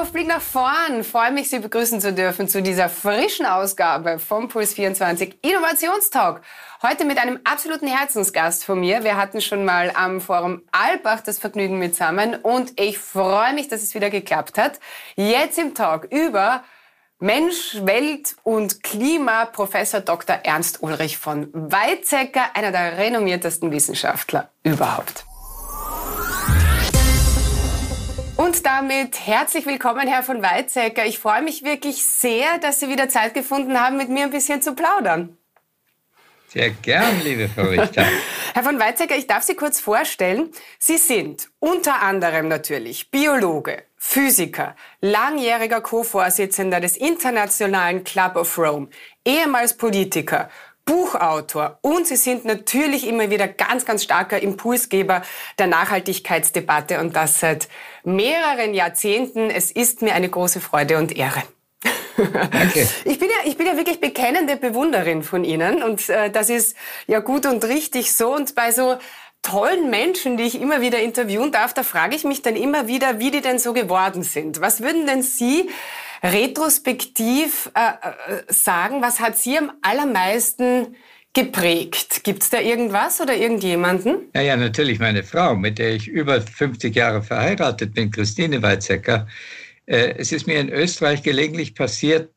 auf, Blick nach vorn. Freue mich, Sie begrüßen zu dürfen zu dieser frischen Ausgabe vom Puls 24 Innovationstalk. Heute mit einem absoluten Herzensgast von mir. Wir hatten schon mal am Forum Albach das Vergnügen mitsammen und ich freue mich, dass es wieder geklappt hat. Jetzt im Talk über Mensch, Welt und Klima Professor Dr. Ernst Ulrich von Weizsäcker, einer der renommiertesten Wissenschaftler überhaupt. Und damit herzlich willkommen, Herr von Weizsäcker. Ich freue mich wirklich sehr, dass Sie wieder Zeit gefunden haben, mit mir ein bisschen zu plaudern. Sehr gern, liebe Frau Richter. Herr von Weizsäcker, ich darf Sie kurz vorstellen. Sie sind unter anderem natürlich Biologe, Physiker, langjähriger Co-Vorsitzender des Internationalen Club of Rome, ehemals Politiker, Buchautor und Sie sind natürlich immer wieder ganz, ganz starker Impulsgeber der Nachhaltigkeitsdebatte und das seit mehreren Jahrzehnten. Es ist mir eine große Freude und Ehre. Danke. Ich bin, ja, ich bin ja wirklich bekennende Bewunderin von Ihnen und äh, das ist ja gut und richtig so. Und bei so tollen Menschen, die ich immer wieder interviewen darf, da frage ich mich dann immer wieder, wie die denn so geworden sind. Was würden denn Sie retrospektiv äh, äh sagen, was hat Sie am allermeisten geprägt? Gibt es da irgendwas oder irgendjemanden? Ja, ja, natürlich meine Frau, mit der ich über 50 Jahre verheiratet bin, Christine Weizsäcker. Äh, es ist mir in Österreich gelegentlich passiert,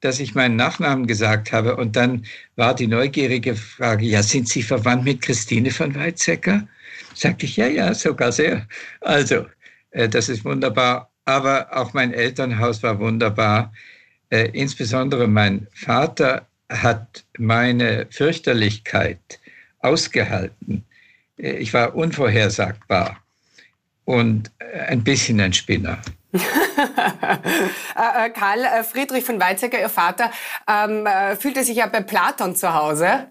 dass ich meinen Nachnamen gesagt habe und dann war die neugierige Frage, ja, sind Sie verwandt mit Christine von Weizsäcker? Sagte ich, ja, ja, sogar sehr. Also, äh, das ist wunderbar. Aber auch mein Elternhaus war wunderbar. Äh, insbesondere mein Vater hat meine Fürchterlichkeit ausgehalten. Äh, ich war unvorhersagbar und ein bisschen ein Spinner. Äh, äh, Karl äh, Friedrich von Weizsäcker, Ihr Vater, ähm, fühlte sich ja bei Platon zu Hause.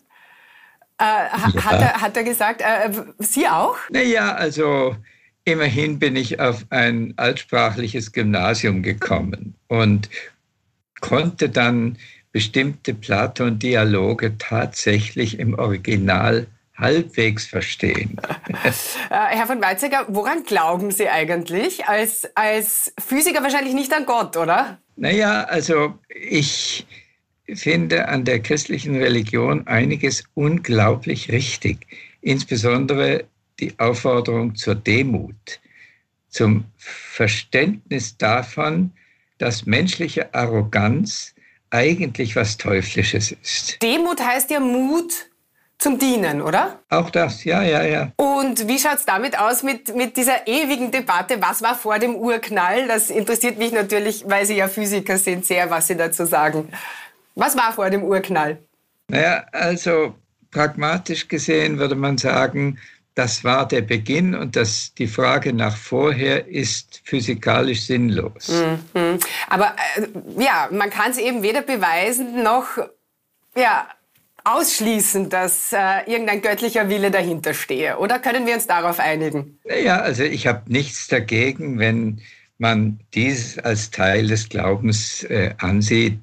Äh, ja. hat, er, hat er gesagt, äh, Sie auch? Naja, also immerhin bin ich auf ein altsprachliches Gymnasium gekommen und konnte dann bestimmte Platon-Dialoge tatsächlich im Original halbwegs verstehen. Äh, Herr von Weizsäcker, woran glauben Sie eigentlich? Als, als Physiker wahrscheinlich nicht an Gott, oder? Naja, also ich finde an der christlichen Religion einiges unglaublich richtig. Insbesondere die Aufforderung zur Demut, zum Verständnis davon, dass menschliche Arroganz eigentlich was Teuflisches ist. Demut heißt ja Mut zum Dienen, oder? Auch das, ja, ja, ja. Und wie schaut es damit aus mit, mit dieser ewigen Debatte, was war vor dem Urknall? Das interessiert mich natürlich, weil Sie ja Physiker sind, sehr, was Sie dazu sagen. Was war vor dem Urknall? Naja, also pragmatisch gesehen würde man sagen, das war der Beginn und das, die Frage nach vorher ist physikalisch sinnlos. Mhm. Aber äh, ja, man kann es eben weder beweisen noch ja, ausschließen, dass äh, irgendein göttlicher Wille dahinter stehe. Oder können wir uns darauf einigen? Ja, also ich habe nichts dagegen, wenn man dies als Teil des Glaubens äh, ansieht.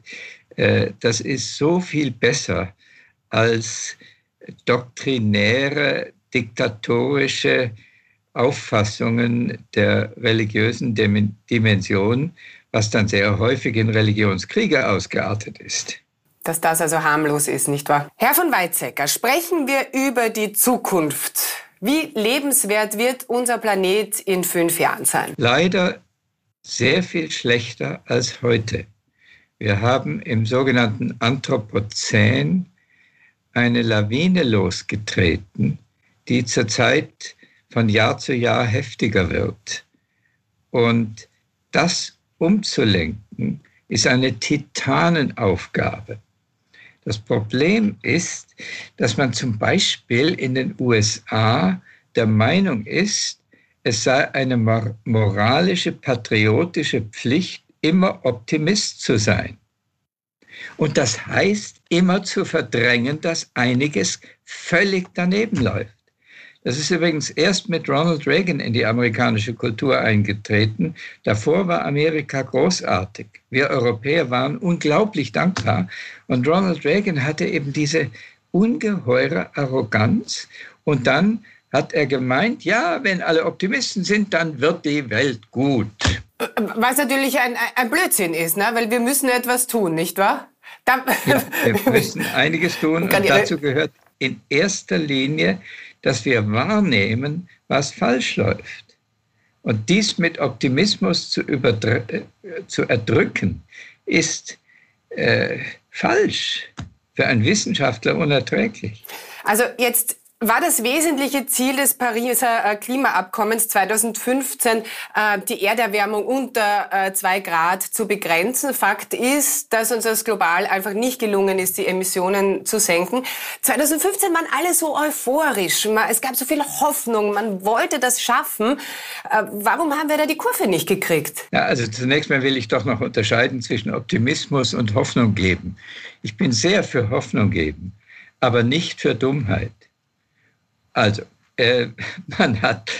Äh, das ist so viel besser als doktrinäre diktatorische Auffassungen der religiösen Dimension, was dann sehr häufig in Religionskriege ausgeartet ist. Dass das also harmlos ist, nicht wahr? Herr von Weizsäcker, sprechen wir über die Zukunft. Wie lebenswert wird unser Planet in fünf Jahren sein? Leider sehr viel schlechter als heute. Wir haben im sogenannten Anthropozän eine Lawine losgetreten, die zurzeit von Jahr zu Jahr heftiger wird. Und das umzulenken, ist eine Titanenaufgabe. Das Problem ist, dass man zum Beispiel in den USA der Meinung ist, es sei eine moralische, patriotische Pflicht, immer Optimist zu sein. Und das heißt, immer zu verdrängen, dass einiges völlig daneben läuft. Das ist übrigens erst mit Ronald Reagan in die amerikanische Kultur eingetreten. Davor war Amerika großartig. Wir Europäer waren unglaublich dankbar. Und Ronald Reagan hatte eben diese ungeheure Arroganz. Und dann hat er gemeint, ja, wenn alle Optimisten sind, dann wird die Welt gut. Was natürlich ein, ein Blödsinn ist, ne? weil wir müssen etwas tun, nicht wahr? Ja, wir müssen einiges tun und dazu gehört in erster Linie, dass wir wahrnehmen, was falsch läuft. Und dies mit Optimismus zu, äh, zu erdrücken, ist äh, falsch, für einen Wissenschaftler unerträglich. Also jetzt war das wesentliche Ziel des Pariser äh, Klimaabkommens 2015, äh, die Erderwärmung unter äh, zwei Grad zu begrenzen. Fakt ist, dass uns das global einfach nicht gelungen ist, die Emissionen zu senken. 2015 waren alle so euphorisch. Es gab so viel Hoffnung. Man wollte das schaffen. Warum haben wir da die Kurve nicht gekriegt? Ja, also zunächst mal will ich doch noch unterscheiden zwischen Optimismus und Hoffnung geben. Ich bin sehr für Hoffnung geben, aber nicht für Dummheit. Also, äh, man hat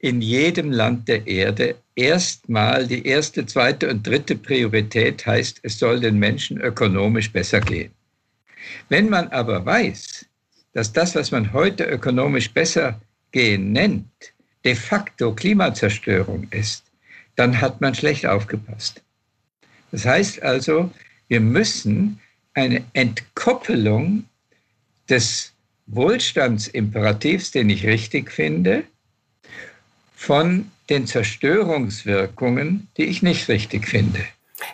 in jedem Land der Erde erstmal die erste, zweite und dritte Priorität heißt, es soll den Menschen ökonomisch besser gehen. Wenn man aber weiß, dass das, was man heute ökonomisch besser gehen nennt, de facto Klimazerstörung ist, dann hat man schlecht aufgepasst. Das heißt also, wir müssen eine Entkoppelung des Wohlstandsimperativs, den ich richtig finde, von den Zerstörungswirkungen, die ich nicht richtig finde.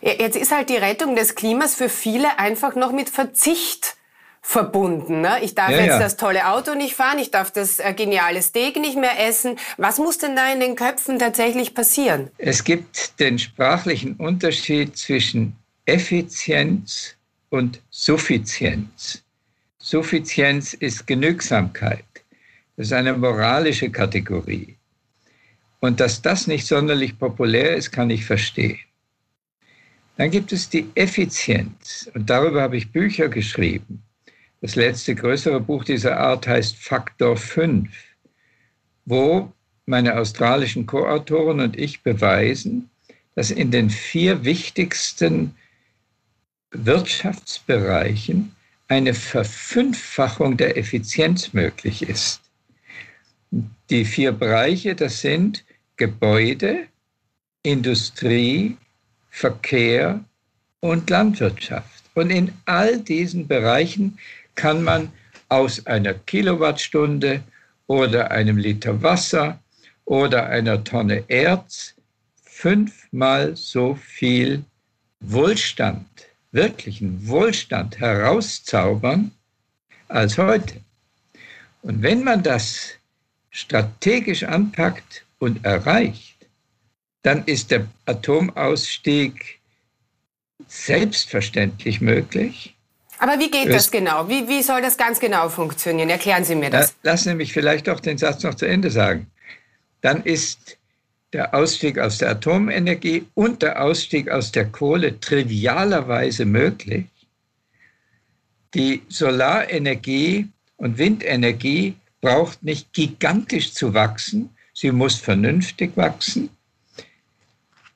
Jetzt ist halt die Rettung des Klimas für viele einfach noch mit Verzicht verbunden. Ne? Ich darf ja, jetzt ja. das tolle Auto nicht fahren, ich darf das äh, geniale Steak nicht mehr essen. Was muss denn da in den Köpfen tatsächlich passieren? Es gibt den sprachlichen Unterschied zwischen Effizienz und Suffizienz. Suffizienz ist Genügsamkeit. Das ist eine moralische Kategorie. Und dass das nicht sonderlich populär ist, kann ich verstehen. Dann gibt es die Effizienz. Und darüber habe ich Bücher geschrieben. Das letzte größere Buch dieser Art heißt Faktor 5, wo meine australischen Co-Autoren und ich beweisen, dass in den vier wichtigsten Wirtschaftsbereichen eine Verfünffachung der Effizienz möglich ist. Die vier Bereiche, das sind Gebäude, Industrie, Verkehr und Landwirtschaft. Und in all diesen Bereichen kann man aus einer Kilowattstunde oder einem Liter Wasser oder einer Tonne Erz fünfmal so viel Wohlstand wirklichen Wohlstand herauszaubern als heute. Und wenn man das strategisch anpackt und erreicht, dann ist der Atomausstieg selbstverständlich möglich. Aber wie geht das genau? Wie, wie soll das ganz genau funktionieren? Erklären Sie mir das. Lassen Sie mich vielleicht auch den Satz noch zu Ende sagen. Dann ist der Ausstieg aus der Atomenergie und der Ausstieg aus der Kohle trivialerweise möglich. Die Solarenergie und Windenergie braucht nicht gigantisch zu wachsen, sie muss vernünftig wachsen.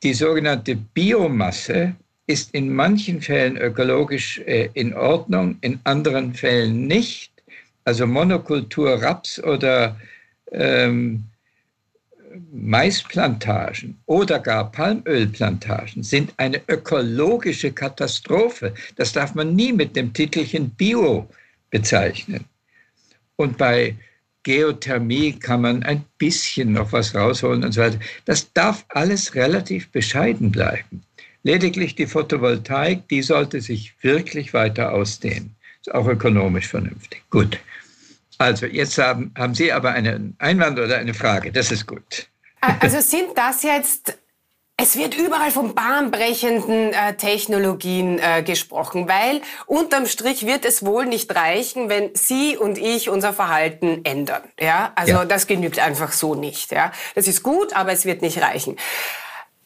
Die sogenannte Biomasse ist in manchen Fällen ökologisch äh, in Ordnung, in anderen Fällen nicht. Also Monokultur Raps oder ähm, Maisplantagen oder gar Palmölplantagen sind eine ökologische Katastrophe. Das darf man nie mit dem Titelchen Bio bezeichnen. Und bei Geothermie kann man ein bisschen noch was rausholen und so weiter. Das darf alles relativ bescheiden bleiben. Lediglich die Photovoltaik, die sollte sich wirklich weiter ausdehnen. Ist auch ökonomisch vernünftig. Gut. Also, jetzt haben, haben Sie aber einen Einwand oder eine Frage. Das ist gut. Also sind das jetzt es wird überall von bahnbrechenden äh, Technologien äh, gesprochen, weil unterm Strich wird es wohl nicht reichen, wenn Sie und ich unser Verhalten ändern. Ja, also ja. das genügt einfach so nicht. Ja, das ist gut, aber es wird nicht reichen.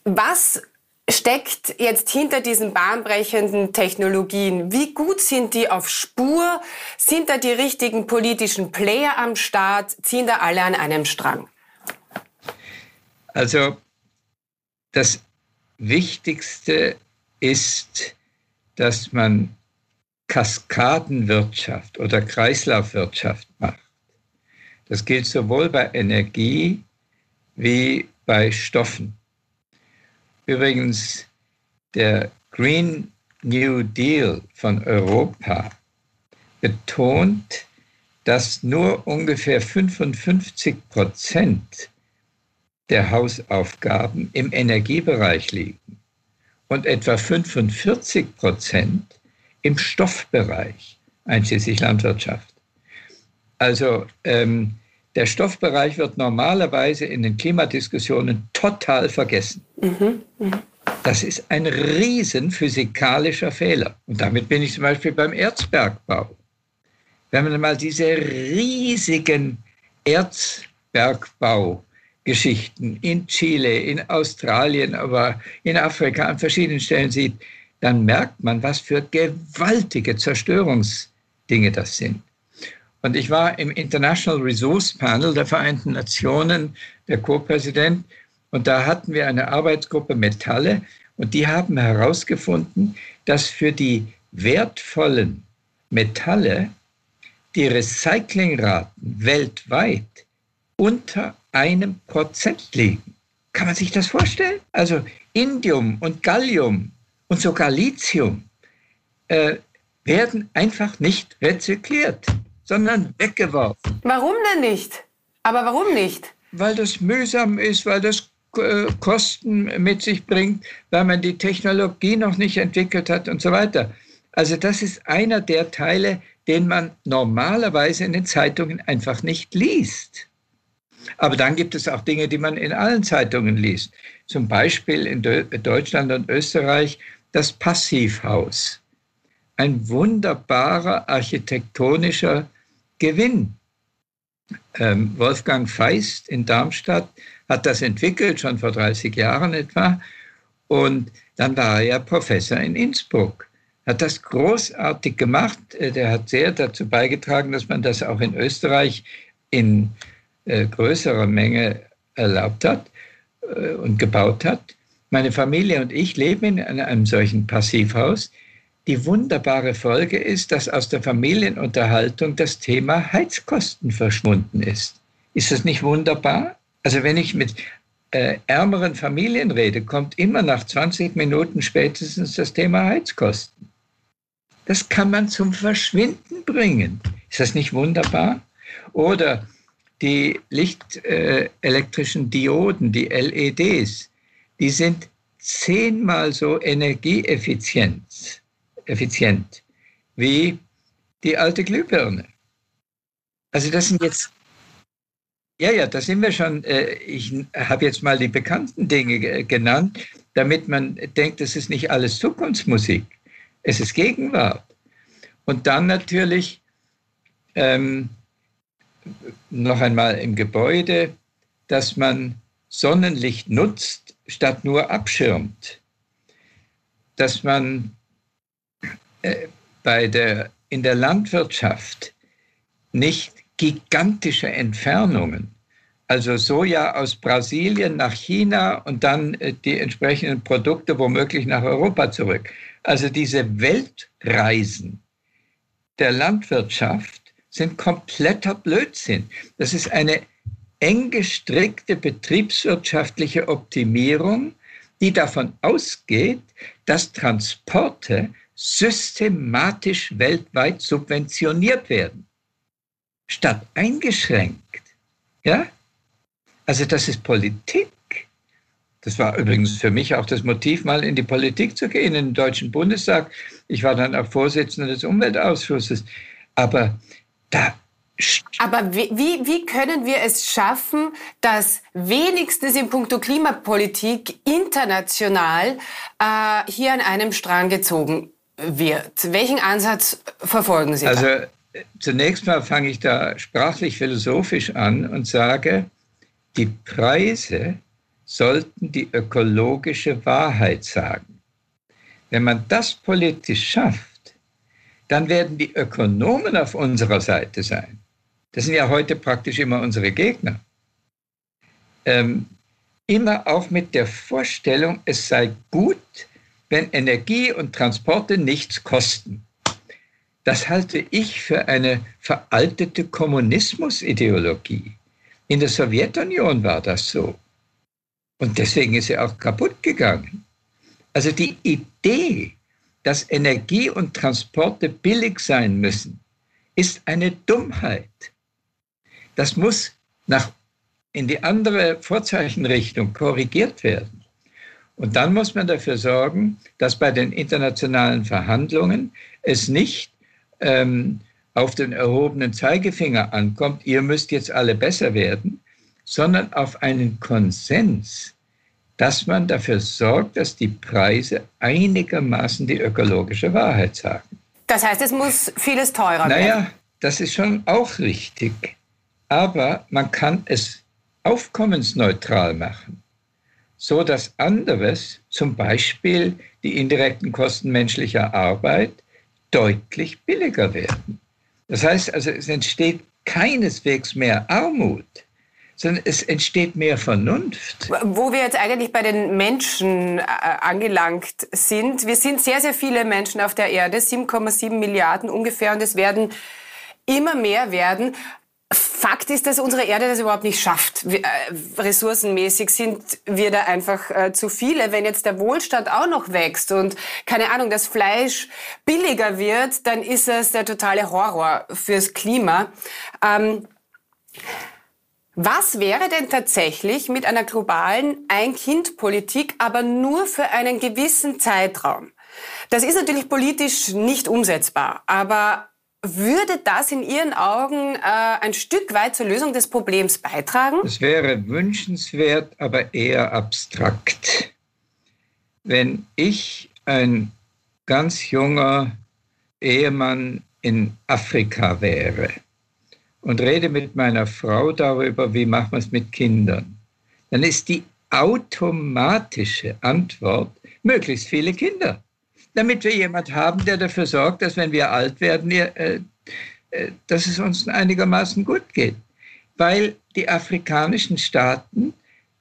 Was steckt jetzt hinter diesen bahnbrechenden Technologien? Wie gut sind die auf Spur? Sind da die richtigen politischen Player am Start? Ziehen da alle an einem Strang? Also das Wichtigste ist, dass man Kaskadenwirtschaft oder Kreislaufwirtschaft macht. Das gilt sowohl bei Energie wie bei Stoffen. Übrigens, der Green New Deal von Europa betont, dass nur ungefähr 55 Prozent der Hausaufgaben im Energiebereich liegen und etwa 45 Prozent im Stoffbereich, einschließlich Landwirtschaft. Also ähm, der Stoffbereich wird normalerweise in den Klimadiskussionen total vergessen. Mhm, mh. Das ist ein riesen physikalischer Fehler. Und damit bin ich zum Beispiel beim Erzbergbau. Wenn man mal diese riesigen Erzbergbaugeschichten in Chile, in Australien, aber in Afrika an verschiedenen Stellen sieht, dann merkt man, was für gewaltige Zerstörungsdinge das sind. Und ich war im International Resource Panel der Vereinten Nationen, der Co-Präsident, und da hatten wir eine Arbeitsgruppe Metalle und die haben herausgefunden, dass für die wertvollen Metalle die Recyclingraten weltweit unter einem Prozent liegen. Kann man sich das vorstellen? Also Indium und Gallium und sogar Lithium äh, werden einfach nicht rezykliert, sondern weggeworfen. Warum denn nicht? Aber warum nicht? Weil das mühsam ist, weil das äh, Kosten mit sich bringt, weil man die Technologie noch nicht entwickelt hat und so weiter. Also das ist einer der Teile, den man normalerweise in den Zeitungen einfach nicht liest. Aber dann gibt es auch Dinge, die man in allen Zeitungen liest. Zum Beispiel in Deutschland und Österreich das Passivhaus. Ein wunderbarer architektonischer Gewinn. Ähm, Wolfgang Feist in Darmstadt hat das entwickelt, schon vor 30 Jahren etwa. Und dann war er ja Professor in Innsbruck. Hat das großartig gemacht. Äh, der hat sehr dazu beigetragen, dass man das auch in Österreich in äh, größerer Menge erlaubt hat äh, und gebaut hat. Meine Familie und ich leben in einem solchen Passivhaus. Die wunderbare Folge ist, dass aus der Familienunterhaltung das Thema Heizkosten verschwunden ist. Ist das nicht wunderbar? Also wenn ich mit äh, ärmeren Familien rede, kommt immer nach 20 Minuten spätestens das Thema Heizkosten. Das kann man zum Verschwinden bringen. Ist das nicht wunderbar? Oder die lichtelektrischen äh, Dioden, die LEDs, die sind zehnmal so energieeffizient effizient, wie die alte Glühbirne. Also das sind jetzt ja, ja, da sind wir schon. Äh, ich habe jetzt mal die bekannten Dinge genannt, damit man denkt, das ist nicht alles Zukunftsmusik. Es ist Gegenwart. Und dann natürlich ähm, noch einmal im Gebäude, dass man Sonnenlicht nutzt, statt nur abschirmt. Dass man bei der, in der Landwirtschaft nicht gigantische Entfernungen. Also Soja aus Brasilien nach China und dann äh, die entsprechenden Produkte womöglich nach Europa zurück. Also diese Weltreisen der Landwirtschaft sind kompletter Blödsinn. Das ist eine eng gestrickte betriebswirtschaftliche Optimierung, die davon ausgeht, dass Transporte systematisch weltweit subventioniert werden statt eingeschränkt. Ja? Also das ist Politik. Das war übrigens für mich auch das Motiv, mal in die Politik zu gehen, in den Deutschen Bundestag. Ich war dann auch Vorsitzender des Umweltausschusses. Aber da aber wie, wie, können wir es schaffen, dass wenigstens in puncto Klimapolitik international äh, hier an einem Strang gezogen wird? Welchen Ansatz verfolgen Sie? Also da? zunächst mal fange ich da sprachlich philosophisch an und sage, die Preise sollten die ökologische Wahrheit sagen. Wenn man das politisch schafft, dann werden die Ökonomen auf unserer Seite sein. Das sind ja heute praktisch immer unsere Gegner. Ähm, immer auch mit der Vorstellung, es sei gut, wenn Energie und Transporte nichts kosten. Das halte ich für eine veraltete Kommunismusideologie. In der Sowjetunion war das so. Und deswegen ist sie auch kaputt gegangen. Also die Idee, dass Energie und Transporte billig sein müssen, ist eine Dummheit. Das muss nach, in die andere Vorzeichenrichtung korrigiert werden. Und dann muss man dafür sorgen, dass bei den internationalen Verhandlungen es nicht ähm, auf den erhobenen Zeigefinger ankommt, ihr müsst jetzt alle besser werden, sondern auf einen Konsens, dass man dafür sorgt, dass die Preise einigermaßen die ökologische Wahrheit sagen. Das heißt, es muss vieles teurer naja, werden. Naja, das ist schon auch richtig. Aber man kann es aufkommensneutral machen, so dass anderes, zum Beispiel die indirekten Kosten menschlicher Arbeit, deutlich billiger werden. Das heißt also, es entsteht keineswegs mehr Armut, sondern es entsteht mehr Vernunft. Wo wir jetzt eigentlich bei den Menschen äh, angelangt sind, wir sind sehr, sehr viele Menschen auf der Erde, 7,7 Milliarden ungefähr, und es werden immer mehr werden. Fakt ist, dass unsere Erde das überhaupt nicht schafft. Äh, ressourcenmäßig sind wir da einfach äh, zu viele. Wenn jetzt der Wohlstand auch noch wächst und keine Ahnung, das Fleisch billiger wird, dann ist es der totale Horror fürs Klima. Ähm, was wäre denn tatsächlich mit einer globalen Ein-Kind-Politik, aber nur für einen gewissen Zeitraum? Das ist natürlich politisch nicht umsetzbar, aber würde das in Ihren Augen äh, ein Stück weit zur Lösung des Problems beitragen? Es wäre wünschenswert, aber eher abstrakt. Wenn ich ein ganz junger Ehemann in Afrika wäre, und rede mit meiner Frau darüber, wie machen wir es mit Kindern, dann ist die automatische Antwort möglichst viele Kinder. Damit wir jemand haben, der dafür sorgt, dass wenn wir alt werden, äh, äh, dass es uns einigermaßen gut geht. Weil die afrikanischen Staaten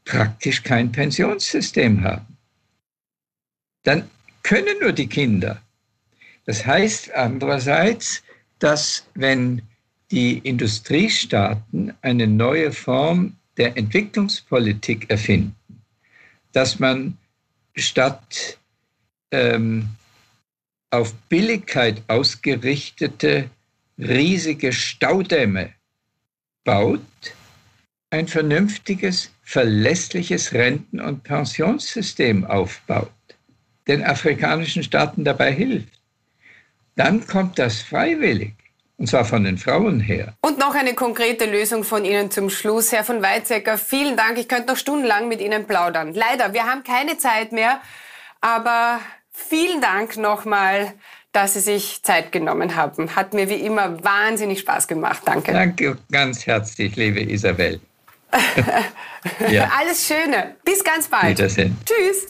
praktisch kein Pensionssystem haben. Dann können nur die Kinder. Das heißt andererseits, dass wenn die Industriestaaten eine neue Form der Entwicklungspolitik erfinden, dass man statt ähm, auf Billigkeit ausgerichtete riesige Staudämme baut, ein vernünftiges, verlässliches Renten- und Pensionssystem aufbaut, den afrikanischen Staaten dabei hilft, dann kommt das freiwillig. Und zwar von den Frauen her. Und noch eine konkrete Lösung von Ihnen zum Schluss. Herr von Weizsäcker, vielen Dank. Ich könnte noch stundenlang mit Ihnen plaudern. Leider, wir haben keine Zeit mehr. Aber vielen Dank nochmal, dass Sie sich Zeit genommen haben. Hat mir wie immer wahnsinnig Spaß gemacht. Danke. Danke ganz herzlich, liebe Isabel. ja. Alles Schöne. Bis ganz bald. Wiedersehen. Tschüss.